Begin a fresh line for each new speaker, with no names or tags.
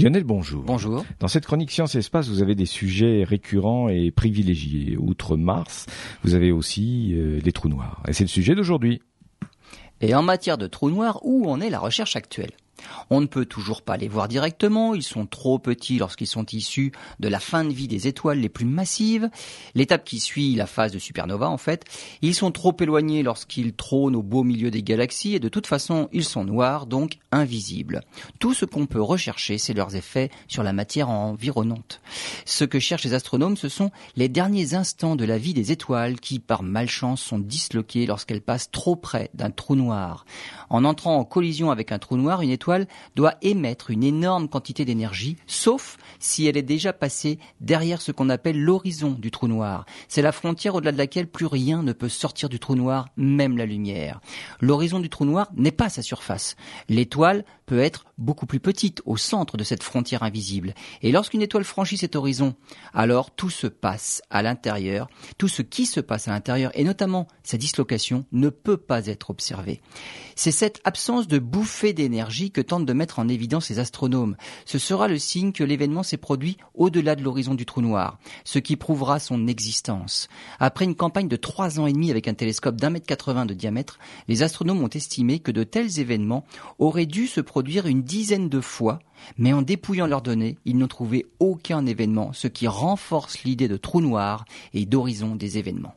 Lionel, bonjour.
Bonjour.
Dans cette chronique Science et Espace, vous avez des sujets récurrents et privilégiés. Outre Mars, vous avez aussi euh, les trous noirs. Et c'est le sujet d'aujourd'hui.
Et en matière de trous noirs, où en est la recherche actuelle? On ne peut toujours pas les voir directement, ils sont trop petits lorsqu'ils sont issus de la fin de vie des étoiles les plus massives, l'étape qui suit la phase de supernova en fait. Ils sont trop éloignés lorsqu'ils trônent au beau milieu des galaxies et de toute façon ils sont noirs, donc invisibles. Tout ce qu'on peut rechercher, c'est leurs effets sur la matière environnante. Ce que cherchent les astronomes, ce sont les derniers instants de la vie des étoiles qui, par malchance, sont disloquées lorsqu'elles passent trop près d'un trou noir. En entrant en collision avec un trou noir, une étoile doit émettre une énorme quantité d'énergie, sauf si elle est déjà passée derrière ce qu'on appelle l'horizon du trou noir. C'est la frontière au-delà de laquelle plus rien ne peut sortir du trou noir, même la lumière. L'horizon du trou noir n'est pas sa surface. L'étoile peut être beaucoup plus petite au centre de cette frontière invisible. Et lorsqu'une étoile franchit cet horizon, alors tout se passe à l'intérieur, tout ce qui se passe à l'intérieur, et notamment sa dislocation, ne peut pas être observé. C'est cette absence de bouffée d'énergie que tentent de mettre en évidence les astronomes. Ce sera le signe que l'événement s'est produit au-delà de l'horizon du trou noir, ce qui prouvera son existence. Après une campagne de trois ans et demi avec un télescope d'un mètre 80 de diamètre, les astronomes ont estimé que de tels événements auraient dû se produire une dizaine de fois, mais en dépouillant leurs données, ils n'ont trouvé aucun événement, ce qui renforce l'idée de trou noir et d'horizon des événements.